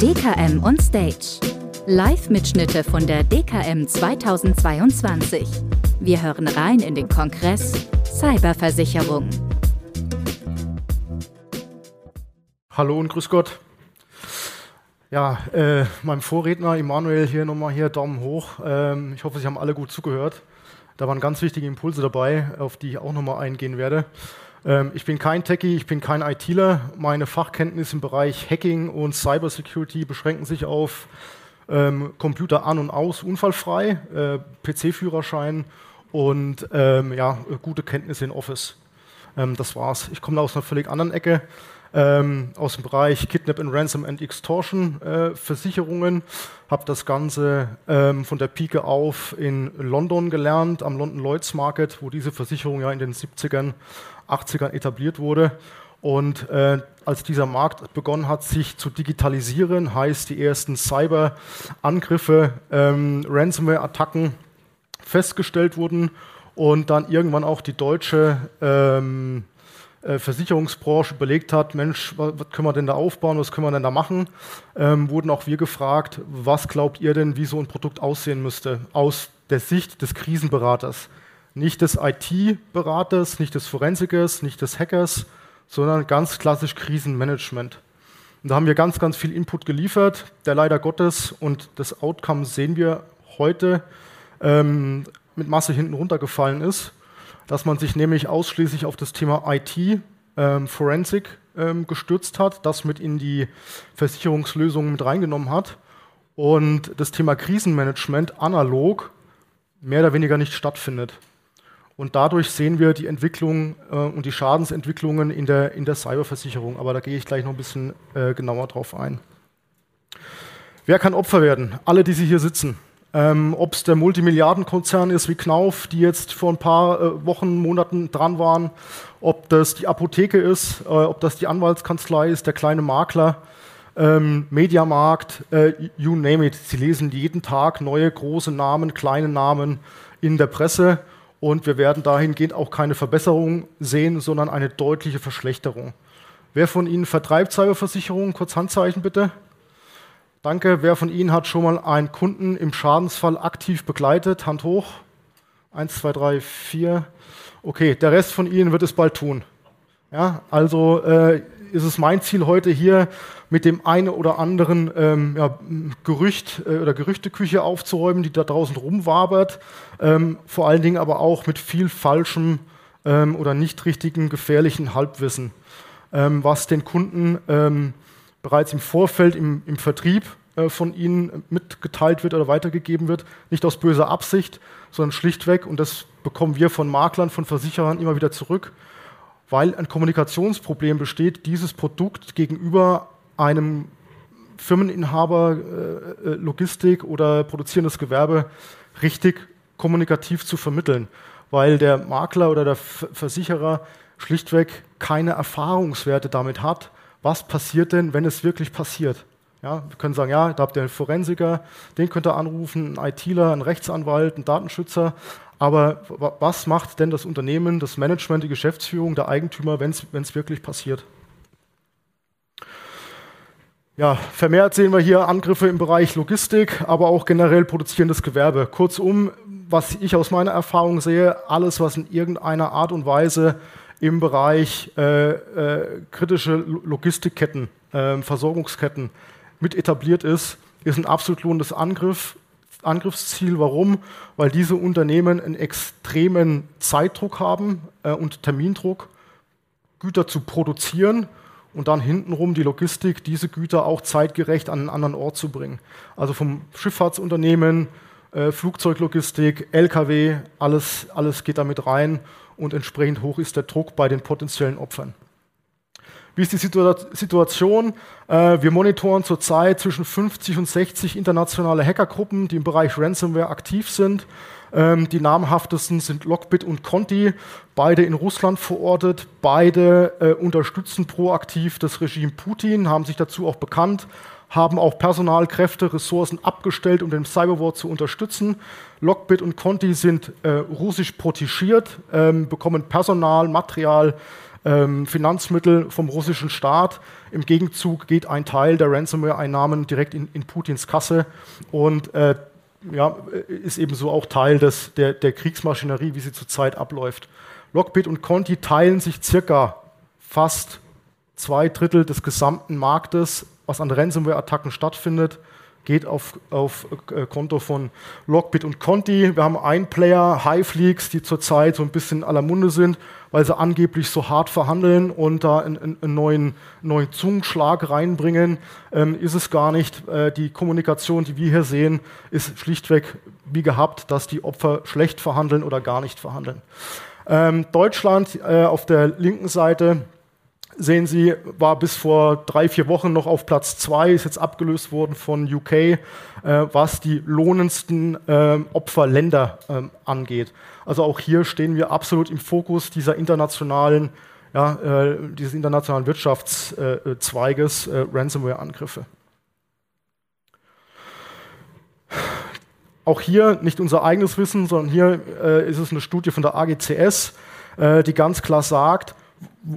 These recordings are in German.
DKM on Stage. Live-Mitschnitte von der DKM 2022. Wir hören rein in den Kongress Cyberversicherung. Hallo und grüß Gott. Ja, äh, meinem Vorredner Emanuel hier nochmal hier Daumen hoch. Ähm, ich hoffe, Sie haben alle gut zugehört. Da waren ganz wichtige Impulse dabei, auf die ich auch nochmal eingehen werde. Ähm, ich bin kein Techie, ich bin kein ITler. Meine Fachkenntnisse im Bereich Hacking und Cybersecurity beschränken sich auf ähm, Computer an und aus, unfallfrei, äh, PC-Führerschein und ähm, ja, gute Kenntnisse in Office. Ähm, das war's. Ich komme aus einer völlig anderen Ecke ähm, aus dem Bereich Kidnap and Ransom and Extortion äh, Versicherungen. Habe das Ganze ähm, von der Pike auf in London gelernt, am London Lloyds Market, wo diese Versicherung ja in den 70ern, 80ern etabliert wurde. Und äh, als dieser Markt begonnen hat, sich zu digitalisieren, heißt die ersten Cyber-Angriffe, ähm, Ransomware-Attacken festgestellt wurden und dann irgendwann auch die deutsche ähm, äh, Versicherungsbranche überlegt hat, Mensch, was, was, können wir denn da aufbauen, was können wir denn da machen, ähm, wurden auch wir gefragt, was glaubt ihr denn, wie so ein Produkt aussehen müsste, aus der Sicht des Krisenberaters. Nicht des IT-Beraters, nicht des Forensikers, nicht des Hackers, sondern ganz klassisch Krisenmanagement. Und da haben wir ganz, ganz viel Input geliefert, der leider Gottes, und das Outcome sehen wir heute, ähm, mit Masse hinten runtergefallen ist dass man sich nämlich ausschließlich auf das Thema IT, ähm, Forensik ähm, gestürzt hat, das mit in die Versicherungslösungen mit reingenommen hat und das Thema Krisenmanagement analog mehr oder weniger nicht stattfindet. Und dadurch sehen wir die Entwicklung äh, und die Schadensentwicklungen in der, in der Cyberversicherung. Aber da gehe ich gleich noch ein bisschen äh, genauer drauf ein. Wer kann Opfer werden? Alle, die Sie hier sitzen. Ähm, Ob es der Multimilliardenkonzern ist wie Knauf, die jetzt vor ein paar äh, Wochen, Monaten dran waren, ob das die Apotheke ist, äh, ob das die Anwaltskanzlei ist, der kleine Makler, ähm, Mediamarkt, äh, you name it. Sie lesen jeden Tag neue große Namen, kleine Namen in der Presse und wir werden dahingehend auch keine Verbesserung sehen, sondern eine deutliche Verschlechterung. Wer von Ihnen vertreibt Cyberversicherungen? Kurz Handzeichen bitte. Danke. Wer von Ihnen hat schon mal einen Kunden im Schadensfall aktiv begleitet? Hand hoch. Eins, zwei, drei, vier. Okay, der Rest von Ihnen wird es bald tun. Ja, also äh, ist es mein Ziel heute hier mit dem einen oder anderen ähm, ja, Gerücht äh, oder Gerüchteküche aufzuräumen, die da draußen rumwabert. Ähm, vor allen Dingen aber auch mit viel falschem ähm, oder nicht richtigen gefährlichen Halbwissen, ähm, was den Kunden ähm, bereits im Vorfeld im, im Vertrieb äh, von ihnen mitgeteilt wird oder weitergegeben wird, nicht aus böser Absicht, sondern schlichtweg, und das bekommen wir von Maklern, von Versicherern immer wieder zurück, weil ein Kommunikationsproblem besteht, dieses Produkt gegenüber einem Firmeninhaber, äh, äh Logistik oder produzierendes Gewerbe richtig kommunikativ zu vermitteln, weil der Makler oder der Versicherer schlichtweg keine Erfahrungswerte damit hat, was passiert denn, wenn es wirklich passiert. Ja, wir können sagen, ja, da habt ihr einen Forensiker, den könnt ihr anrufen, einen ITler, einen Rechtsanwalt, einen Datenschützer. Aber was macht denn das Unternehmen, das Management, die Geschäftsführung, der Eigentümer, wenn es wirklich passiert? Ja, vermehrt sehen wir hier Angriffe im Bereich Logistik, aber auch generell produzierendes Gewerbe. Kurzum, was ich aus meiner Erfahrung sehe, alles, was in irgendeiner Art und Weise im Bereich äh, äh, kritische Logistikketten, äh, Versorgungsketten mit etabliert ist, ist ein absolut lohnendes Angriff, Angriffsziel. Warum? Weil diese Unternehmen einen extremen Zeitdruck haben äh, und Termindruck, Güter zu produzieren und dann hintenrum die Logistik, diese Güter auch zeitgerecht an einen anderen Ort zu bringen. Also vom Schifffahrtsunternehmen, äh, Flugzeuglogistik, Lkw, alles, alles geht damit rein und entsprechend hoch ist der Druck bei den potenziellen Opfern. Wie ist die Situation? Äh, wir monitoren zurzeit zwischen 50 und 60 internationale Hackergruppen, die im Bereich Ransomware aktiv sind. Ähm, die namhaftesten sind Lockbit und Conti, beide in Russland verortet, beide äh, unterstützen proaktiv das Regime Putin, haben sich dazu auch bekannt, haben auch Personalkräfte, Ressourcen abgestellt, um den Cyberwar zu unterstützen. Lockbit und Conti sind äh, russisch protegiert, ähm, bekommen Personal, Material, ähm, Finanzmittel vom russischen Staat. Im Gegenzug geht ein Teil der Ransomware-Einnahmen direkt in, in, Putins Kasse und äh, ja, ist ebenso auch Teil des, der, der Kriegsmaschinerie, wie sie zurzeit abläuft. Lockbit und Conti teilen sich circa fast zwei Drittel des gesamten Marktes, was an Ransomware-Attacken stattfindet geht auf, auf äh, Konto von Lockbit und Conti. Wir haben einen Player, Highfleaks, die zurzeit so ein bisschen aller Munde sind, weil sie angeblich so hart verhandeln und da einen, einen neuen, neuen Zungenschlag reinbringen. Ähm, ist es gar nicht. Äh, die Kommunikation, die wir hier sehen, ist schlichtweg wie gehabt, dass die Opfer schlecht verhandeln oder gar nicht verhandeln. Ähm, Deutschland äh, auf der linken Seite sehen Sie, war bis vor drei, vier Wochen noch auf Platz zwei, ist jetzt abgelöst worden von UK, äh, was die lohnendsten äh, Opferländer äh, angeht. Also auch hier stehen wir absolut im Fokus dieser internationalen, ja, äh, dieses internationalen Wirtschaftszweiges äh, Ransomware-Angriffe. Auch hier nicht unser eigenes Wissen, sondern hier äh, ist es eine Studie von der AGCS, die ganz klar sagt,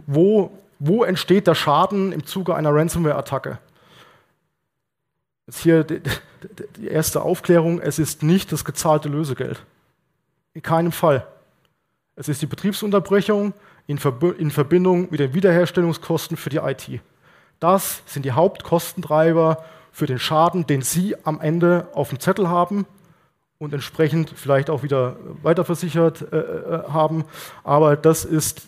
wo wo entsteht der Schaden im Zuge einer Ransomware-Attacke? Jetzt hier die, die, erste Aufklärung, es ist nicht das gezahlte Lösegeld. In keinem Fall. Es ist die Betriebsunterbrechung in, Verb in Verbindung mit den Wiederherstellungskosten für die IT. Das sind die Hauptkostentreiber für den Schaden, den Sie am Ende auf dem Zettel haben und entsprechend vielleicht auch wieder weiterversichert äh, äh haben. Aber das ist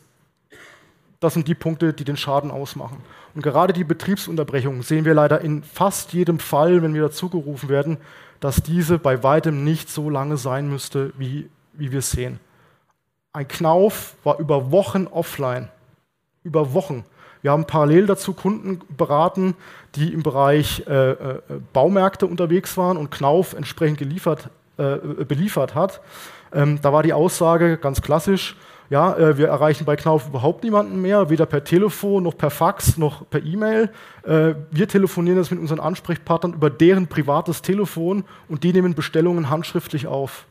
das sind die Punkte, die den Schaden ausmachen. Und gerade die Betriebsunterbrechung sehen wir leider in fast jedem Fall, wenn wir dazu gerufen werden, dass diese bei weitem nicht so lange sein müsste, wie, wie wir sehen. Ein Knauf war über Wochen offline. Über Wochen. Wir haben parallel dazu Kunden beraten, die im Bereich äh, äh, Baumärkte unterwegs waren und Knauf entsprechend geliefert, äh, beliefert hat. Ähm, da war die Aussage ganz klassisch, ja, äh, wir erreichen bei Knauf überhaupt niemanden mehr, weder per Telefon noch per Fax noch per E-Mail. Äh, wir telefonieren jetzt mit unseren Ansprechpartnern über deren privates Telefon und die nehmen Bestellungen handschriftlich auf.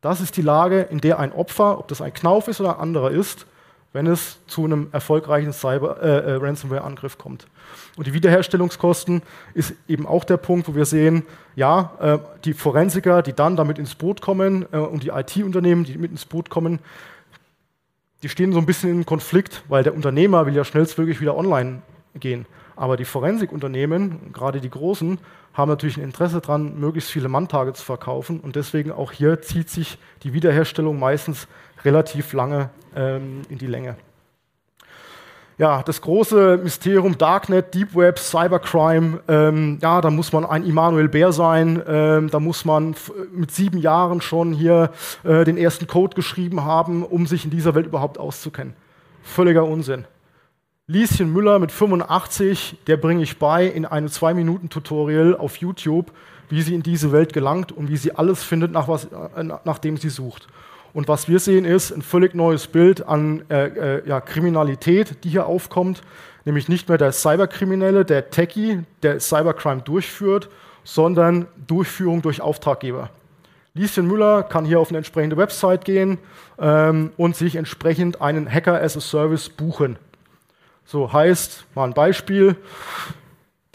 Das ist die Lage, in der ein Opfer, ob das ein Knauf ist oder ein anderer ist, wenn es zu einem erfolgreichen Cyber, äh, äh, Ransomware-Angriff kommt. Und die Wiederherstellungskosten ist eben auch der Punkt, wo wir sehen, ja, äh, die Forensiker, die dann damit ins Boot kommen äh, und die IT-Unternehmen, die mit ins Boot kommen, die stehen so ein bisschen in Konflikt, weil der Unternehmer will ja schnellstmöglich wieder online gehen. Aber die Forensikunternehmen, gerade die großen, haben natürlich ein Interesse daran, möglichst viele Manntage zu verkaufen. Und deswegen auch hier zieht sich die Wiederherstellung meistens relativ lange ähm, in die Länge ja, das große Mysterium Darknet, Deep Web, Cybercrime, ähm, ja, da muss man ein Immanuel Bär sein, ähm, da muss man mit sieben Jahren schon hier äh, den ersten Code geschrieben haben, um sich in dieser Welt überhaupt auszukennen. Völliger Unsinn. Lieschen Müller mit 85, der bringe ich bei in einem Zwei-Minuten-Tutorial auf YouTube, wie sie in diese Welt gelangt und wie sie alles findet, nach, was, äh, nach dem sie sucht. Und was wir sehen, ist ein völlig neues Bild an äh, äh, ja, Kriminalität, die hier aufkommt. Nämlich nicht mehr der Cyberkriminelle, der Techie, der Cybercrime durchführt, sondern Durchführung durch Auftraggeber. Lieschen Müller kann hier auf eine entsprechende Website gehen ähm, und sich entsprechend einen Hacker as a Service buchen. So heißt, mal ein Beispiel,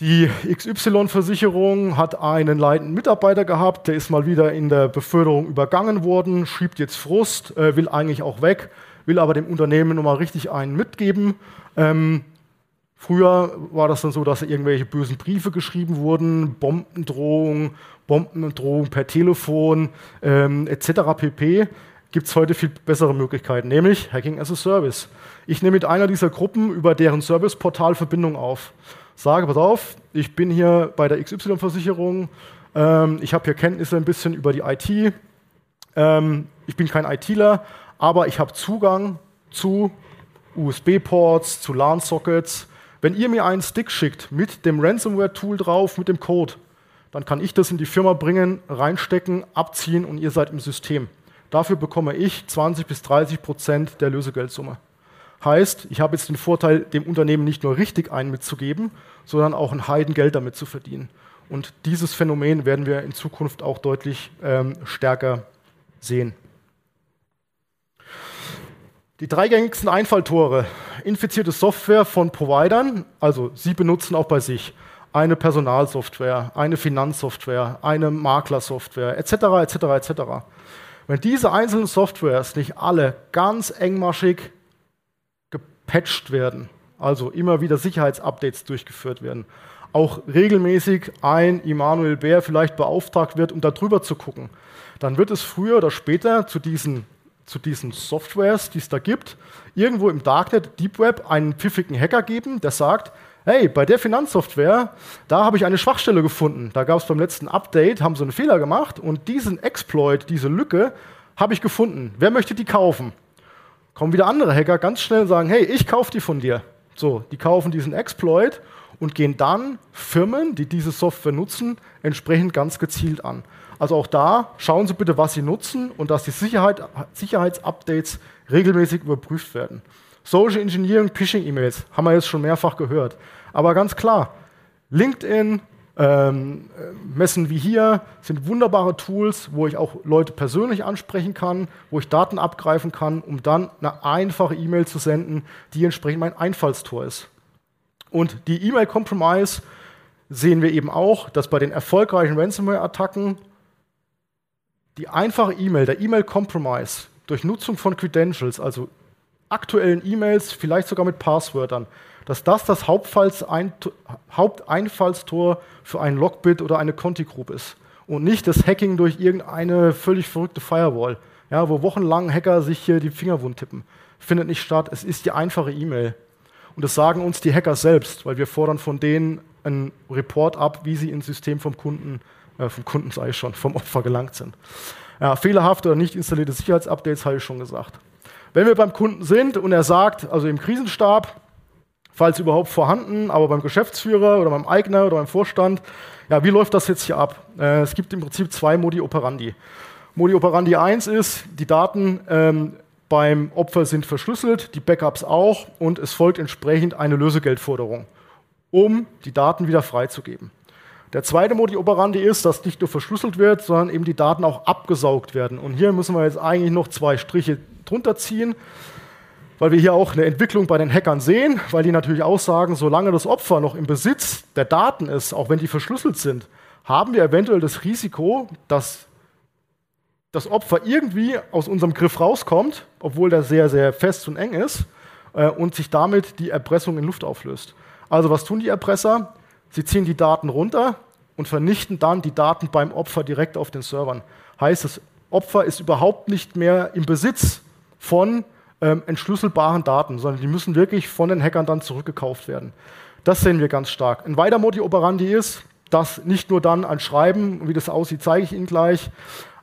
die XY-Versicherung hat einen leitenden Mitarbeiter gehabt, der ist mal wieder in der Beförderung übergangen worden, schiebt jetzt Frust, äh, will eigentlich auch weg, will aber dem Unternehmen nochmal richtig einen mitgeben. Ähm, früher war das dann so, dass irgendwelche bösen Briefe geschrieben wurden, Bombendrohung, Bombendrohung per Telefon ähm, etc. pp. Gibt es heute viel bessere Möglichkeiten, nämlich Hacking as a Service. Ich nehme mit einer dieser Gruppen über deren Serviceportal Verbindung auf sage, pass auf, ich bin hier bei der XY-Versicherung, ähm, ich habe hier Kenntnisse ein bisschen über die IT, ähm, ich bin kein ITler, aber ich habe Zugang zu USB-Ports, zu LAN-Sockets. Wenn ihr mir einen Stick schickt mit dem Ransomware-Tool drauf, mit dem Code, dann kann ich das in die Firma bringen, reinstecken, abziehen und ihr seid im System. Dafür bekomme ich 20 bis 30 Prozent der Lösegeldsumme. Heißt, ich habe jetzt den Vorteil, dem Unternehmen nicht nur richtig einen mitzugeben, sondern auch ein Heidengeld damit zu verdienen. Und dieses Phänomen werden wir in Zukunft auch deutlich ähm, stärker sehen. Die drei gängigsten Einfalltore. Infizierte Software von Providern, also Sie benutzen auch bei sich eine Personalsoftware, eine Finanzsoftware, eine Maklersoftware, etc., etc., etc. Wenn diese einzelnen Softwares nicht alle ganz engmaschig gepatcht werden, also immer wieder Sicherheitsupdates durchgeführt werden, auch regelmäßig ein Immanuel Bär vielleicht beauftragt wird, um da drüber zu gucken, dann wird es früher oder später zu diesen zu diesen Softwares, die es da gibt, irgendwo im Darknet, Deep Web, einen pfiffigen Hacker geben, der sagt, hey, bei der Finanzsoftware, da habe ich eine Schwachstelle gefunden. Da gab es beim letzten Update, haben sie einen Fehler gemacht und diesen Exploit, diese Lücke, habe ich gefunden. Wer möchte die kaufen? Kommen wieder andere Hacker ganz schnell und sagen, hey, ich kaufe die von dir. So, die kaufen diesen Exploit und gehen dann Firmen, die diese Software nutzen, entsprechend ganz gezielt an. Also auch da schauen Sie bitte, was Sie nutzen und dass die Sicherheit, Sicherheitsupdates regelmäßig überprüft werden. Social Engineering, Phishing-E-Mails haben wir jetzt schon mehrfach gehört. Aber ganz klar, LinkedIn, ähm, Messen wie hier sind wunderbare Tools, wo ich auch Leute persönlich ansprechen kann, wo ich Daten abgreifen kann, um dann eine einfache E-Mail zu senden, die entsprechend mein Einfallstor ist. Und die E-Mail-Compromise sehen wir eben auch, dass bei den erfolgreichen Ransomware-Attacken die einfache E-Mail, der E-Mail-Compromise durch Nutzung von Credentials, also aktuellen E-Mails, vielleicht sogar mit Passwörtern, dass das das Haupteinfallstor für ein Logbit oder eine Conti-Group ist und nicht das Hacking durch irgendeine völlig verrückte Firewall, ja, wo wochenlang Hacker sich hier die Finger wund tippen. Findet nicht statt. Es ist die einfache E-Mail. Und das sagen uns die Hacker selbst, weil wir fordern von denen einen Report ab, wie sie ins System vom Kunden äh, vom Kunden sage ich schon, vom Opfer gelangt sind. Ja, fehlerhafte oder nicht installierte Sicherheitsupdates habe ich schon gesagt. Wenn wir beim Kunden sind und er sagt, also im Krisenstab, falls überhaupt vorhanden, aber beim Geschäftsführer oder beim Eigner oder beim Vorstand, ja, wie läuft das jetzt hier ab? Äh, es gibt im Prinzip zwei Modi operandi. Modi operandi 1 ist, die Daten ähm, beim Opfer sind verschlüsselt, die Backups auch und es folgt entsprechend eine Lösegeldforderung, um die Daten wieder freizugeben. Der zweite Modi operandi ist, dass nicht nur verschlüsselt wird, sondern eben die Daten auch abgesaugt werden. Und hier müssen wir jetzt eigentlich noch zwei Striche drunter ziehen, weil wir hier auch eine Entwicklung bei den Hackern sehen, weil die natürlich aussagen, solange das Opfer noch im Besitz der Daten ist, auch wenn die verschlüsselt sind, haben wir eventuell das Risiko, dass das Opfer irgendwie aus unserem Griff rauskommt, obwohl der sehr, sehr fest und eng ist, äh, und sich damit die Erpressung in Luft auflöst. Also was tun die Erpresser? Sie ziehen die Daten runter und vernichten dann die Daten beim Opfer direkt auf den Servern. Heißt, das Opfer ist überhaupt nicht mehr im Besitz von ähm, entschlüsselbaren Daten, sondern die müssen wirklich von den Hackern dann zurückgekauft werden. Das sehen wir ganz stark. Ein weiter Modi operandi ist, dass nicht nur dann ein Schreiben, wie das aussieht, zeige ich Ihnen gleich,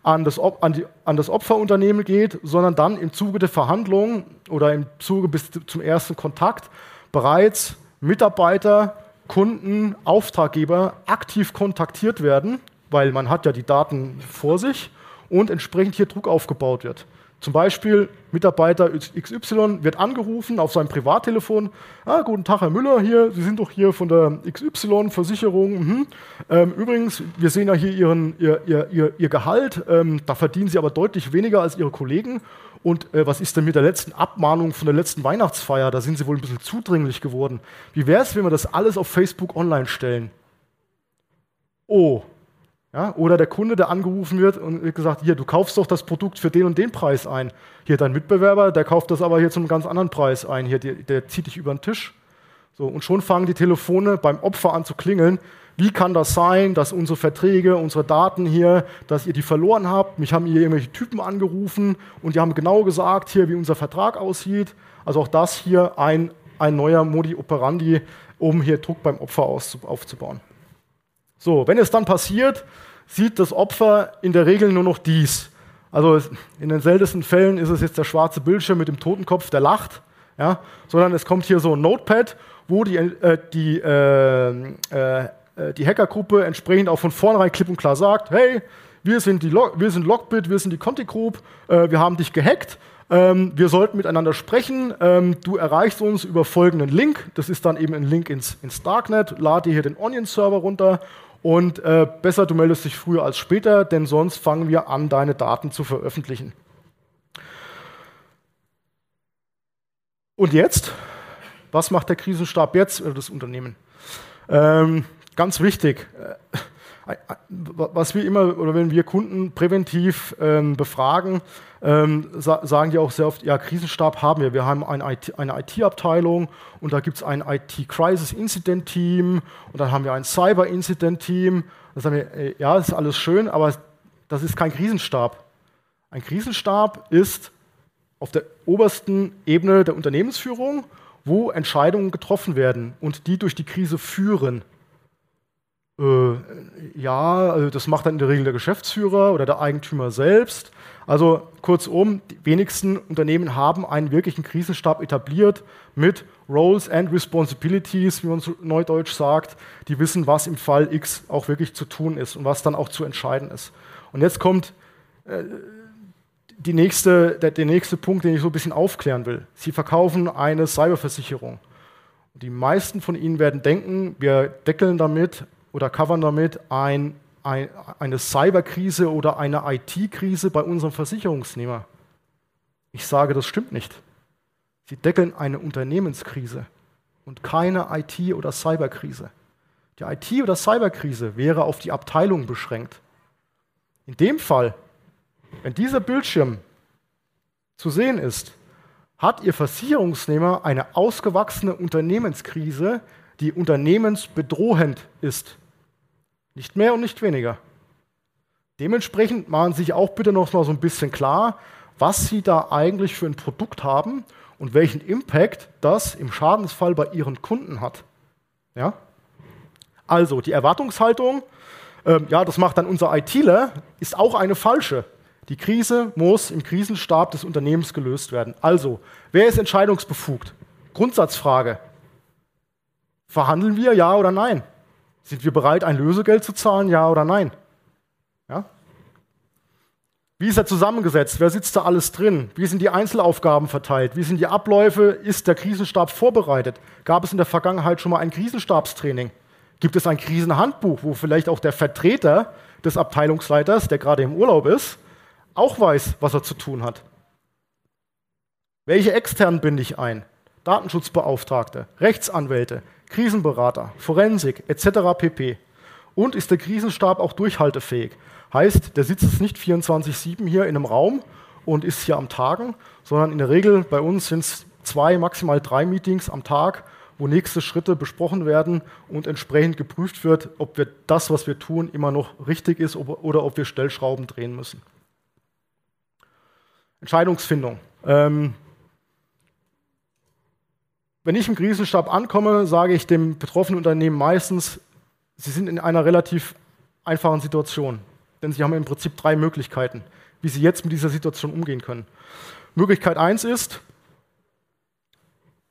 an das, an, die, an das, Opferunternehmen geht, sondern dann im Zuge der Verhandlungen oder im Zuge bis zum ersten Kontakt bereits Mitarbeiter Kunden, Auftraggeber aktiv kontaktiert werden, weil man hat ja die Daten vor sich und entsprechend hier Druck aufgebaut wird. Zum Beispiel Mitarbeiter XY wird angerufen auf seinem Privattelefon. Ah, guten Tag, Herr Müller, hier, Sie sind doch hier von der XY-Versicherung. Mhm. Ähm, übrigens, wir sehen ja hier Ihren, Ihr, Ihr, Ihr Gehalt. Ähm, da verdienen Sie aber deutlich weniger als Ihre Kollegen. Und äh, was ist denn mit der letzten Abmahnung von der letzten Weihnachtsfeier? Da sind sie wohl ein bisschen zudringlich geworden. Wie wäre es, wenn wir das alles auf Facebook online stellen? Oh. Ja, oder der Kunde, der angerufen wird und wird gesagt, hier, du kaufst doch das Produkt für den und den Preis ein. Hier, dein Mitbewerber, der kauft das aber hier zum ganz anderen Preis ein. Hier, der, der zieht dich über den Tisch. So, und schon fangen die Telefone beim Opfer an zu klingeln. Wie kann das sein, dass unsere Verträge, unsere Daten hier, dass ihr die verloren habt? Mich haben hier irgendwelche Typen angerufen und die haben genau gesagt, hier, wie unser Vertrag aussieht. Also auch das hier ein, ein neuer Modi operandi, um hier Druck beim Opfer aufzubauen. So, wenn es dann passiert, sieht das Opfer in der Regel nur noch dies. Also in den seltensten Fällen ist es jetzt der schwarze Bildschirm mit dem Totenkopf, der lacht, ja, sondern es kommt hier so ein Notepad, wo die, äh, die äh, äh, äh, die Hackergruppe entsprechend auch von vornherein klipp und klar sagt, hey, wir sind, die Log wir sind Logbit, wir sind die Conti Group, äh, wir haben dich gehackt, ähm, wir sollten miteinander sprechen, ähm, du erreichst uns über folgenden Link, das ist dann eben ein Link ins, ins Darknet, lade dir hier den Onion-Server runter und äh, besser, du meldest dich früher als später, denn sonst fangen wir an, deine Daten zu veröffentlichen. Und jetzt? Was macht der Krisenstab jetzt oder das Unternehmen? Ähm, ganz wichtig, äh, was wir immer oder wenn wir Kunden präventiv ähm, befragen, ähm, sa sagen die auch sehr oft, ja, Krisenstab haben wir. Wir haben eine IT-Abteilung IT und da gibt es ein IT-Crisis-Incident-Team und dann haben wir ein Cyber-Incident-Team. Da sagen wir, äh, ja, das ist alles schön, aber das ist kein Krisenstab. Ein Krisenstab ist auf der obersten Ebene der Unternehmensführung, wo Entscheidungen getroffen werden und die durch die Krise führen. Äh, ja, also das macht dann in der Regel der Geschäftsführer oder der Eigentümer selbst. Also kurzum, die wenigsten Unternehmen haben einen wirklichen Krisenstab etabliert mit Roles and Responsibilities, wie man so neudeutsch sagt, die wissen, was im Fall X auch wirklich zu tun ist und was dann auch zu entscheiden ist. Und jetzt kommt äh, die nächste, der, der nächste Punkt, den ich so ein bisschen aufklären will. Sie verkaufen eine Cyberversicherung. Die meisten von Ihnen werden denken, wir deckeln damit oder covern damit ein, ein, eine Cyberkrise oder eine IT-Krise bei unserem Versicherungsnehmer. Ich sage, das stimmt nicht. Sie deckeln eine Unternehmenskrise und keine IT- oder Cyberkrise. Die IT- oder Cyberkrise wäre auf die Abteilung beschränkt. In dem Fall wenn dieser Bildschirm zu sehen ist, hat Ihr Versicherungsnehmer eine ausgewachsene Unternehmenskrise, die unternehmensbedrohend ist. Nicht mehr und nicht weniger. Dementsprechend machen Sie sich auch bitte noch mal so ein bisschen klar, was Sie da eigentlich für ein Produkt haben und welchen Impact das im Schadensfall bei Ihren Kunden hat. Ja? Also die Erwartungshaltung, äh, ja, das macht dann unser ITler, ist auch eine falsche. Die Krise muss im Krisenstab des Unternehmens gelöst werden. Also, wer ist entscheidungsbefugt? Grundsatzfrage. Verhandeln wir, ja oder nein? Sind wir bereit, ein Lösegeld zu zahlen, ja oder nein? Ja? Wie ist er zusammengesetzt? Wer sitzt da alles drin? Wie sind die Einzelaufgaben verteilt? Wie sind die Abläufe? Ist der Krisenstab vorbereitet? Gab es in der Vergangenheit schon mal ein Krisenstabstraining? Gibt es ein Krisenhandbuch, wo vielleicht auch der Vertreter des Abteilungsleiters, der gerade im Urlaub ist, auch weiß, was er zu tun hat. Welche externen binde ich ein? Datenschutzbeauftragte, Rechtsanwälte, Krisenberater, Forensik etc. pp. Und ist der Krisenstab auch durchhaltefähig? Heißt, der sitzt jetzt nicht 24-7 hier in einem Raum und ist hier am Tagen, sondern in der Regel bei uns sind es zwei, maximal drei Meetings am Tag, wo nächste Schritte besprochen werden und entsprechend geprüft wird, ob wir das, was wir tun, immer noch richtig ist oder ob wir Stellschrauben drehen müssen. Entscheidungsfindung. Ähm, wenn ich im Krisenstab ankomme, sage ich dem betroffenen Unternehmen meistens, sie sind in einer relativ einfachen Situation. Denn sie haben im Prinzip drei Möglichkeiten, wie sie jetzt mit dieser Situation umgehen können. Möglichkeit 1 ist,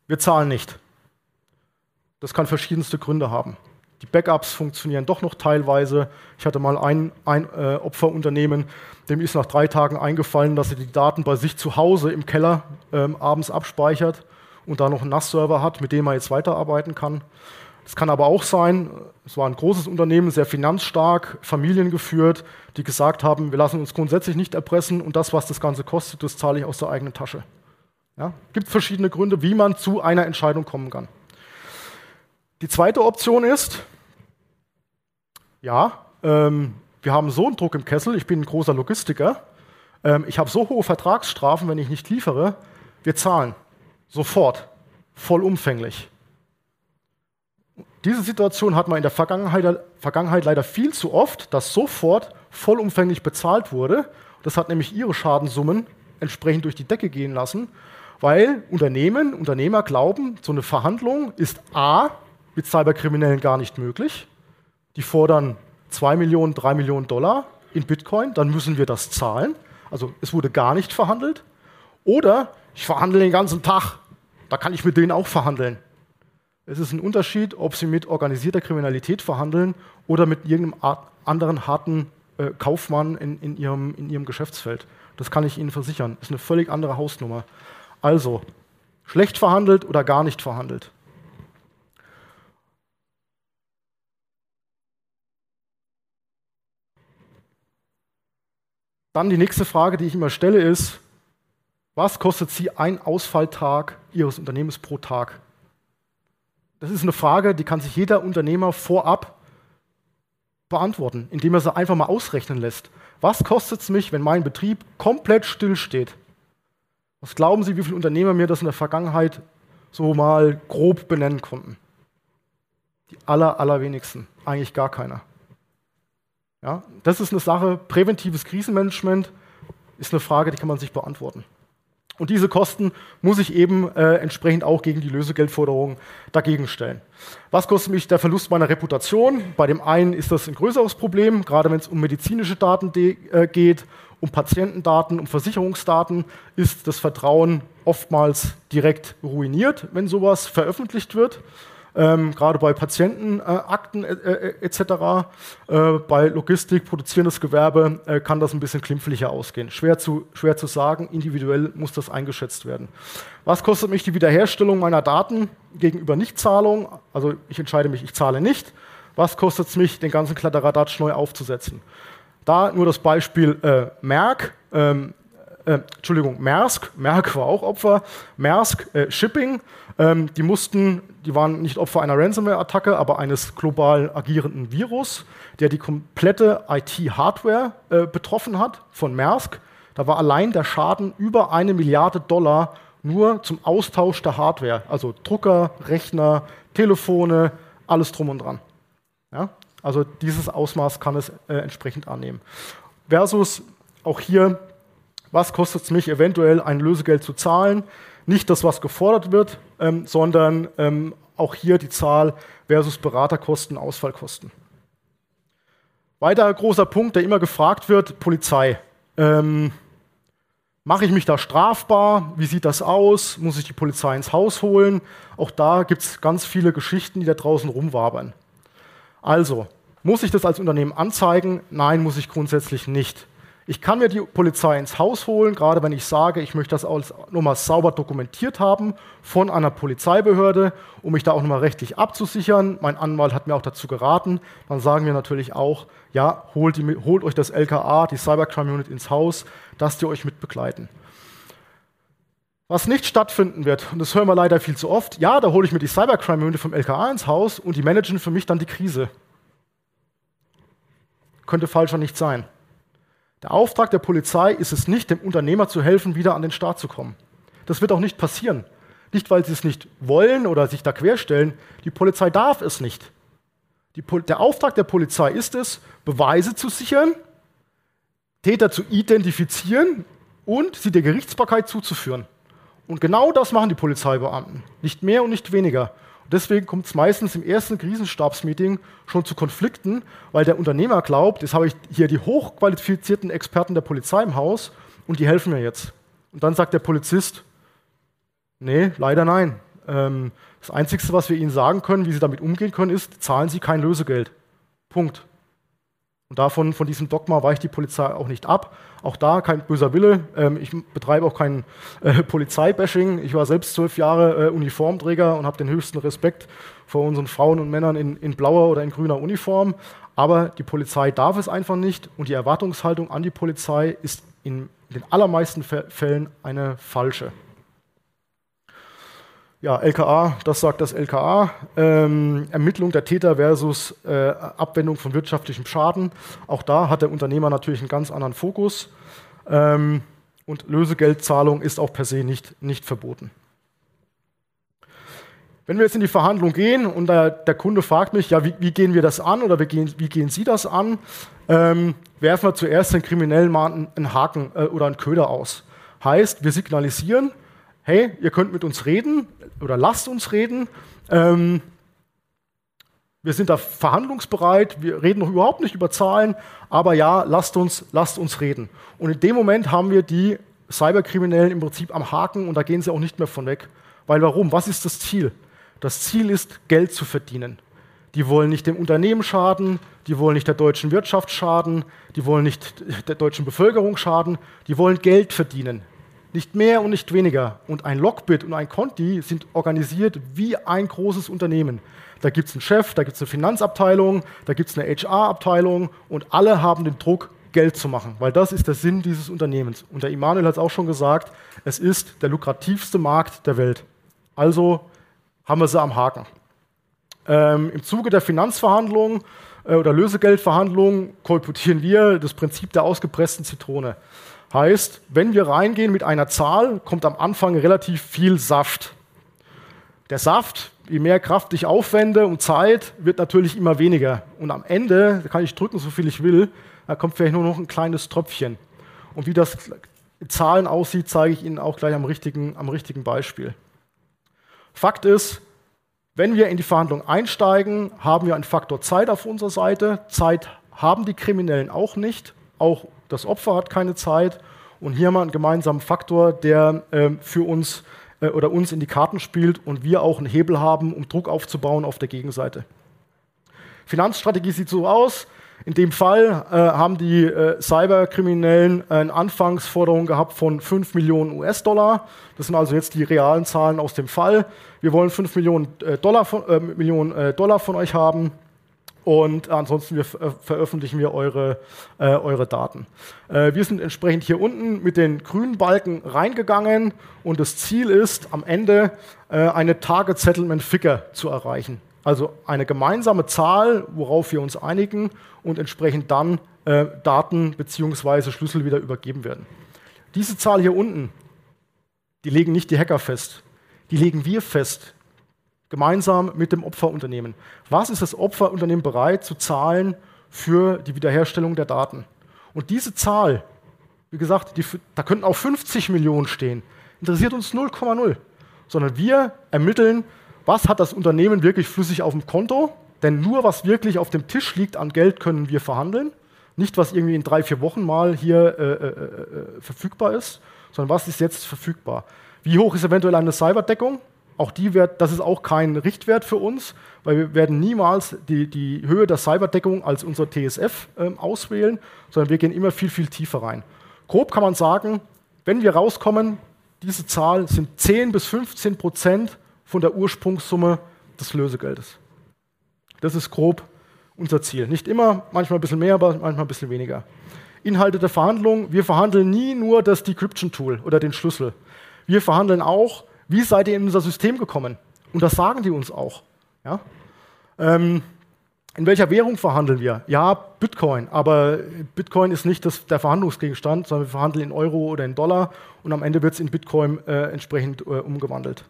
wir zahlen nicht. Das kann verschiedenste Gründe haben. Die Backups funktionieren doch noch teilweise. Ich hatte mal ein, ein äh, Opferunternehmen, dem ist nach drei Tagen eingefallen, dass er die Daten bei sich zu Hause im Keller ähm, abends abspeichert und da noch einen NAS-Server hat, mit dem er jetzt weiterarbeiten kann. Es kann aber auch sein, es war ein großes Unternehmen, sehr finanzstark, familiengeführt, die gesagt haben, wir lassen uns grundsätzlich nicht erpressen und das, was das Ganze kostet, das zahle ich aus der eigenen Tasche. Ja? Gibt verschiedene Gründe, wie man zu einer Entscheidung kommen kann. Die zweite Option ist, ja, ähm, wir haben so einen Druck im Kessel, ich bin ein großer Logistiker, ähm, ich habe so hohe Vertragsstrafen, wenn ich nicht liefere, wir zahlen sofort, vollumfänglich. Diese Situation hat man in der Vergangenheit, Vergangenheit leider viel zu oft, dass sofort vollumfänglich bezahlt wurde. Das hat nämlich ihre Schadensummen entsprechend durch die Decke gehen lassen, weil Unternehmen, Unternehmer glauben, so eine Verhandlung ist A mit Cyberkriminellen gar nicht möglich. Die fordern 2 Millionen, 3 Millionen Dollar in Bitcoin, dann müssen wir das zahlen. Also es wurde gar nicht verhandelt. Oder ich verhandle den ganzen Tag, da kann ich mit denen auch verhandeln. Es ist ein Unterschied, ob sie mit organisierter Kriminalität verhandeln oder mit irgendeinem anderen harten äh, Kaufmann in, in, ihrem, in ihrem Geschäftsfeld. Das kann ich Ihnen versichern. Das ist eine völlig andere Hausnummer. Also, schlecht verhandelt oder gar nicht verhandelt. Dann die nächste Frage, die ich immer stelle, ist, Was kostet Sie ein Ausfalltag Ihres Unternehmens pro Tag? Das ist eine Frage, die kann sich jeder Unternehmer vorab beantworten, indem er sie einfach mal ausrechnen lässt. Was kostet es mich, wenn mein Betrieb komplett stillsteht? Was glauben Sie, wie viele Unternehmer mir das in der Vergangenheit so mal grob benennen konnten? Die aller, allerwenigsten, eigentlich gar keiner. Ja, das ist eine Sache, präventives Krisenmanagement ist eine Frage, die kann man sich beantworten. Und diese Kosten muss ich eben äh, entsprechend auch gegen die Lösegeldforderungen dagegen stellen. Was kostet mich der Verlust meiner Reputation? Bei dem einen ist das ein größeres Problem, gerade wenn es um medizinische Daten äh, geht, um Patientendaten, um Versicherungsdaten, ist das Vertrauen oftmals direkt ruiniert, wenn sowas veröffentlicht wird ähm, gerade bei Patientenakten äh, äh, etc. Äh, bei Logistik, produzierendes Gewerbe äh, kann das ein bisschen klimpflicher ausgehen. Schwer zu, schwer zu sagen, individuell muss das eingeschätzt werden. Was kostet mich die Wiederherstellung meiner Daten gegenüber Nichtzahlung? Also ich entscheide mich, ich zahle nicht. Was kostet es mich, den ganzen Kladderadatsch neu aufzusetzen? Da nur das Beispiel äh, Merck. Ähm, äh, Entschuldigung, Maersk, Merck war auch Opfer, Maersk äh, Shipping, ähm, die mussten, die waren nicht Opfer einer Ransomware-Attacke, aber eines global agierenden Virus, der die komplette IT-Hardware äh, betroffen hat von Maersk. Da war allein der Schaden über eine Milliarde Dollar nur zum Austausch der Hardware, also Drucker, Rechner, Telefone, alles drum und dran. Ja? Also dieses Ausmaß kann es äh, entsprechend annehmen. Versus auch hier was kostet es mich eventuell, ein Lösegeld zu zahlen? Nicht das, was gefordert wird, ähm, sondern ähm, auch hier die Zahl versus Beraterkosten, Ausfallkosten. Weiter großer Punkt, der immer gefragt wird, Polizei. Ähm, Mache ich mich da strafbar? Wie sieht das aus? Muss ich die Polizei ins Haus holen? Auch da gibt es ganz viele Geschichten, die da draußen rumwabern. Also, muss ich das als Unternehmen anzeigen? Nein, muss ich grundsätzlich nicht. Ich kann mir die Polizei ins Haus holen, gerade wenn ich sage, ich möchte das alles nochmal sauber dokumentiert haben von einer Polizeibehörde, um mich da auch nochmal rechtlich abzusichern. Mein Anwalt hat mir auch dazu geraten. Dann sagen wir natürlich auch, ja, holt, die, holt euch das LKA, die Cybercrime Unit ins Haus, dass die euch mit begleiten. Was nicht stattfinden wird, und das hören wir leider viel zu oft, ja, da hole ich mir die Cybercrime Unit vom LKA ins Haus und die managen für mich dann die Krise. Könnte falscher nicht sein. Der Auftrag der Polizei ist es nicht, dem Unternehmer zu helfen, wieder an den Start zu kommen. Das wird auch nicht passieren. Nicht, weil sie es nicht wollen oder sich da querstellen. Die Polizei darf es nicht. Der Auftrag der Polizei ist es, Beweise zu sichern, Täter zu identifizieren und sie der Gerichtsbarkeit zuzuführen. Und genau das machen die Polizeibeamten. Nicht mehr und nicht weniger. Deswegen kommt es meistens im ersten Krisenstabsmeeting schon zu Konflikten, weil der Unternehmer glaubt, jetzt habe ich hier die hochqualifizierten Experten der Polizei im Haus und die helfen mir jetzt. Und dann sagt der Polizist, nee, leider nein. Ähm, das Einzige, was wir Ihnen sagen können, wie Sie damit umgehen können, ist, zahlen Sie kein Lösegeld. Punkt. Und davon, von diesem Dogma weicht die Polizei auch nicht ab. Auch da kein böser Wille. Ähm, ich betreibe auch kein äh, Polizeibashing. Ich war selbst zwölf Jahre äh, Uniformträger und habe den höchsten Respekt vor unseren Frauen und Männern in, in blauer oder in grüner Uniform. Aber die Polizei darf es einfach nicht und die Erwartungshaltung an die Polizei ist in den allermeisten Fällen eine falsche. Ja, LKA, das sagt das LKA. Ähm, Ermittlung der Täter versus äh, Abwendung von wirtschaftlichem Schaden. Auch da hat der Unternehmer natürlich einen ganz anderen Fokus. Ähm, und Lösegeldzahlung ist auch per se nicht, nicht verboten. Wenn wir jetzt in die Verhandlung gehen und der, der Kunde fragt mich, ja, wie, wie, gehen wir das an oder wie gehen, wie gehen Sie das an, ähm, werfen wir zuerst den Kriminellen mal einen Haken äh, oder einen Köder aus. Heißt, wir signalisieren, hey, ihr könnt mit uns reden oder lasst uns reden. Ähm, wir sind da verhandlungsbereit, wir reden noch überhaupt nicht über Zahlen, aber ja, lasst uns, lasst uns reden. Und in dem Moment haben wir die Cyberkriminellen im Prinzip am Haken und da gehen sie auch nicht mehr von weg. Weil warum? Was ist das Ziel? Das Ziel ist, Geld zu verdienen. Die wollen nicht dem Unternehmen schaden, die wollen nicht der deutschen Wirtschaft schaden, die wollen nicht der deutschen Bevölkerung schaden, die wollen Geld verdienen. Nicht mehr und nicht weniger. Und ein Lockbit und ein Conti sind organisiert wie ein großes Unternehmen. Da gibt es einen Chef, da gibt es eine Finanzabteilung, da gibt es eine HR-Abteilung und alle haben den Druck, Geld zu machen, weil das ist der Sinn dieses Unternehmens. Und der Immanuel hat es auch schon gesagt, es ist der lukrativste Markt der Welt. Also haben wir sie am Haken. Ähm, Im Zuge der Finanzverhandlungen äh, oder Lösegeldverhandlungen kolportieren wir das Prinzip der ausgepressten Zitrone. Heißt, wenn wir reingehen mit einer Zahl, kommt am Anfang relativ viel Saft. Der Saft, je mehr Kraft ich aufwende und Zeit, wird natürlich immer weniger. Und am Ende kann ich drücken, so viel ich will, da kommt vielleicht nur noch ein kleines Tröpfchen. Und wie das in Zahlen aussieht, zeige ich Ihnen auch gleich am richtigen, am richtigen Beispiel. Fakt ist, wenn wir in die Verhandlung einsteigen, haben wir einen Faktor Zeit auf unserer Seite. Zeit haben die Kriminellen auch nicht. Auch das Opfer hat keine Zeit. Und hier haben wir einen gemeinsamen Faktor, der äh, für uns äh, oder uns in die Karten spielt und wir auch einen Hebel haben, um Druck aufzubauen auf der Gegenseite. Finanzstrategie sieht so aus. In dem Fall äh, haben die äh, Cyberkriminellen eine Anfangsforderung gehabt von 5 Millionen US-Dollar. Das sind also jetzt die realen Zahlen aus dem Fall. Wir wollen 5 Millionen, äh, Dollar, von, äh, Millionen Dollar von euch haben. Und ansonsten wir, äh, veröffentlichen wir eure, eure Daten. wir sind entsprechend hier unten mit den grünen Balken reingegangen und das Ziel ist, am Ende eine Target Settlement Figure zu erreichen. Also eine gemeinsame Zahl, worauf wir uns einigen und entsprechend dann äh, Daten bzw. Schlüssel wieder übergeben werden. Diese Zahl hier unten, die legen nicht die Hacker fest, die legen wir fest, gemeinsam mit dem Opferunternehmen. Was ist das Opferunternehmen bereit zu zahlen für die Wiederherstellung der Daten? Und diese Zahl, wie gesagt, die, da könnten auch 50 Millionen stehen, interessiert uns 0,0, sondern wir ermitteln, was hat das Unternehmen wirklich flüssig auf dem Konto denn nur was wirklich auf dem Tisch liegt an Geld können wir verhandeln. Nicht, was irgendwie in drei, vier Wochen mal hier äh, äh, äh, verfügbar ist, sondern was ist jetzt verfügbar. Wie hoch ist eventuell eine Cyberdeckung? Auch die wird, das ist auch kein Richtwert für uns, weil wir werden niemals die, die Höhe der Cyberdeckung als unser TSF äh, auswählen, sondern wir gehen immer viel, viel tiefer rein. Grob kann man sagen, wenn wir rauskommen, diese Zahl sind 10 bis 15 Prozent von der Ursprungssumme des Lösegeldes. Das ist grob unser Ziel. Nicht immer, manchmal ein bisschen mehr, aber manchmal ein bisschen weniger. Inhalte der Verhandlung, wir verhandeln nie nur das Decryption-Tool oder den Schlüssel. Wir verhandeln auch, wie seid ihr in unser System gekommen? Und das sagen die uns auch. Ja? Ähm, in welcher Währung verhandeln wir? Ja, Bitcoin, aber Bitcoin ist nicht das, der Verhandlungsgegenstand, sondern wir verhandeln in Euro oder in Dollar und am Ende wird es in Bitcoin äh, entsprechend äh, umgewandelt.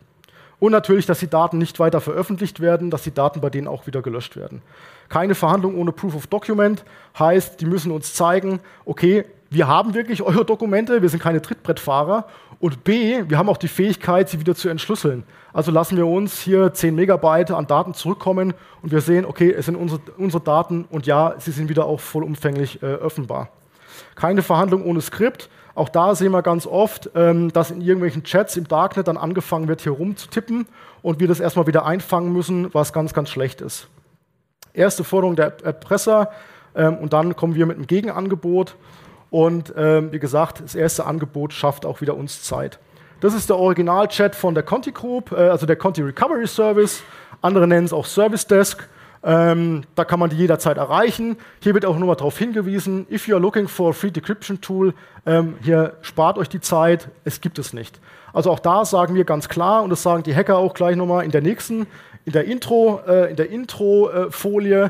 Und natürlich, dass die Daten nicht weiter veröffentlicht werden, dass die Daten bei denen auch wieder gelöscht werden. Keine Verhandlung ohne Proof of Document heißt, die müssen uns zeigen, okay, wir haben wirklich eure Dokumente, wir sind keine Trittbrettfahrer. Und B, wir haben auch die Fähigkeit, sie wieder zu entschlüsseln. Also lassen wir uns hier 10 Megabyte an Daten zurückkommen und wir sehen, okay, es sind unsere, unsere Daten und ja, sie sind wieder auch vollumfänglich äh, öffnbar. Keine Verhandlung ohne Skript. Auch da sehen wir ganz oft, ähm, dass in irgendwelchen Chats im Darknet dann angefangen wird, hier rumzutippen und wir das erstmal wieder einfangen müssen, was ganz, ganz schlecht ist. Erste Forderung der Erpresser ähm, und dann kommen wir mit einem Gegenangebot. Und ähm, wie gesagt, das erste Angebot schafft auch wieder uns Zeit. Das ist der Original-Chat von der Conti Group, äh, also der Conti Recovery Service. Andere nennen es auch Service Desk. Ähm, da kann man die jederzeit erreichen. Hier wird auch nochmal darauf hingewiesen, if you are looking for a free decryption tool, ähm, hier spart euch die Zeit, es gibt es nicht. Also auch da sagen wir ganz klar, und das sagen die Hacker auch gleich nochmal in der nächsten, in der Intro, äh, in der Intro-Folie, äh,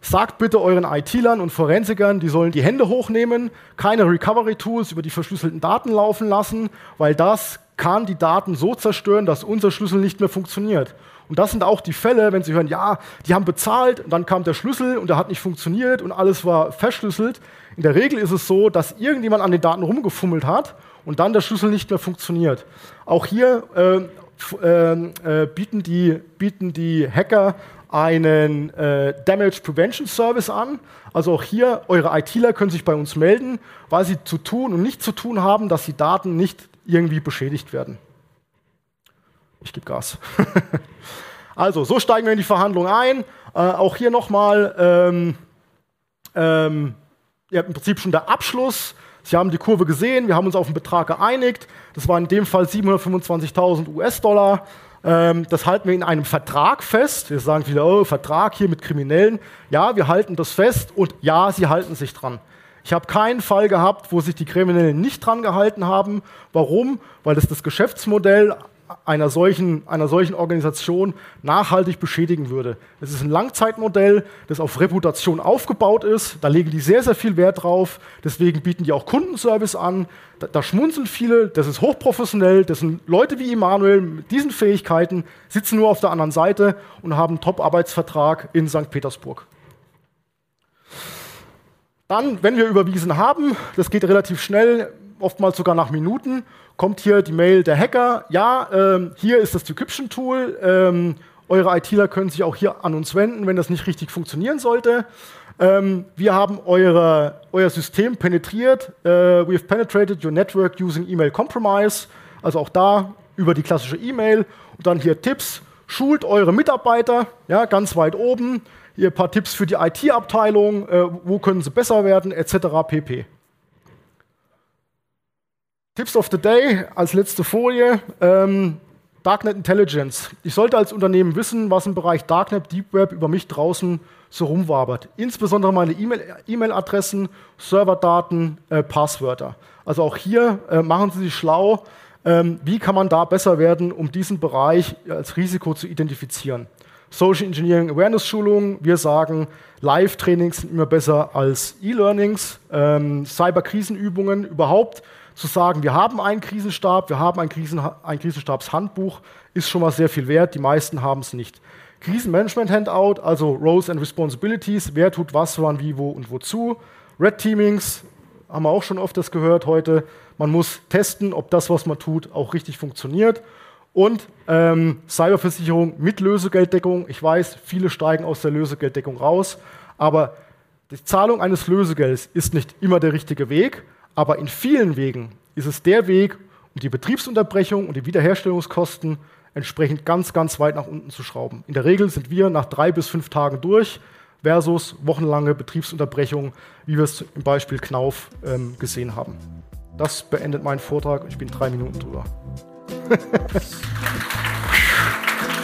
sagt bitte euren IT-Lern und Forensikern, die sollen die Hände hochnehmen, keine Recovery-Tools über die verschlüsselten Daten laufen lassen, weil das kann die Daten so zerstören, dass unser Schlüssel nicht mehr funktioniert. Und das sind auch die Fälle, wenn Sie hören, ja, die haben bezahlt und dann kam der Schlüssel und der hat nicht funktioniert und alles war verschlüsselt. In der Regel ist es so, dass irgendjemand an den Daten rumgefummelt hat und dann der Schlüssel nicht mehr funktioniert. Auch hier äh, äh, bieten, die, bieten die Hacker einen äh, Damage Prevention Service an. Also auch hier, eure ITler können sich bei uns melden, weil sie zu tun und nicht zu tun haben, dass die Daten nicht irgendwie beschädigt werden. Ich gebe Gas. also, so steigen wir in die Verhandlung ein. Äh, auch hier nochmal, ähm, ähm, ja, im Prinzip schon der Abschluss. Sie haben die Kurve gesehen, wir haben uns auf einen Betrag geeinigt. Das war in dem Fall 725.000 US-Dollar. Ähm, das halten wir in einem Vertrag fest. Wir sagen viele, oh, Vertrag hier mit Kriminellen. Ja, wir halten das fest und ja, sie halten sich dran. Ich habe keinen Fall gehabt, wo sich die Kriminellen nicht dran gehalten haben. Warum? Weil das das Geschäftsmodell einer solchen, einer solchen Organisation nachhaltig beschädigen würde. Es ist ein Langzeitmodell, das auf Reputation aufgebaut ist. Da legen die sehr, sehr viel Wert drauf. Deswegen bieten die auch Kundenservice an. Da, da schmunzeln viele. Das ist hochprofessionell. Das sind Leute wie Emanuel mit diesen Fähigkeiten, sitzen nur auf der anderen Seite und haben einen Top-Arbeitsvertrag in St. Petersburg. Dann, wenn wir überwiesen haben, das geht relativ schnell, oftmals sogar nach Minuten, kommt hier die Mail der Hacker. Ja, ähm, hier ist das Decryption-Tool. Ähm, eure ITler können sich auch hier an uns wenden, wenn das nicht richtig funktionieren sollte. Ähm, wir haben eure, euer System penetriert. Uh, we have penetrated your network using email compromise. Also auch da über die klassische E-Mail. Und dann hier Tipps. Schult eure Mitarbeiter, ja, ganz weit oben. Hier ein paar Tipps für die IT-Abteilung. Äh, wo können sie besser werden, etc. pp. Tipps of the Day als letzte Folie. Ähm, Darknet Intelligence. Ich sollte als Unternehmen wissen, was im Bereich Darknet, Deep Web über mich draußen so rumwabert. Insbesondere meine E-Mail-Adressen, Serverdaten, äh, Passwörter. Also auch hier äh, machen Sie sich schlau. Ähm, wie kann man da besser werden, um diesen Bereich als Risiko zu identifizieren? Social Engineering Awareness Schulungen. Wir sagen, Live-Trainings sind immer besser als E-Learnings. Ähm, Cyber-Krisenübungen überhaupt zu sagen, wir haben einen Krisenstab, wir haben ein, Krisen, ein Krisenstabshandbuch, ist schon mal sehr viel wert. Die meisten haben es nicht. Krisenmanagement-Handout, also Roles and Responsibilities, wer tut was, wann, wie, wo und wozu. Red Teamings, haben wir auch schon öfters gehört heute. Man muss testen, ob das, was man tut, auch richtig funktioniert. Und ähm, Cyberversicherung mit Lösegelddeckung. Ich weiß, viele steigen aus der Lösegelddeckung raus, aber die Zahlung eines Lösegelds ist nicht immer der richtige Weg. Aber in vielen Wegen ist es der Weg, um die Betriebsunterbrechung und die Wiederherstellungskosten entsprechend ganz, ganz weit nach unten zu schrauben. In der Regel sind wir nach drei bis fünf Tagen durch versus wochenlange Betriebsunterbrechung, wie wir es im Beispiel Knauf ähm, gesehen haben. Das beendet meinen Vortrag. Ich bin drei Minuten drüber.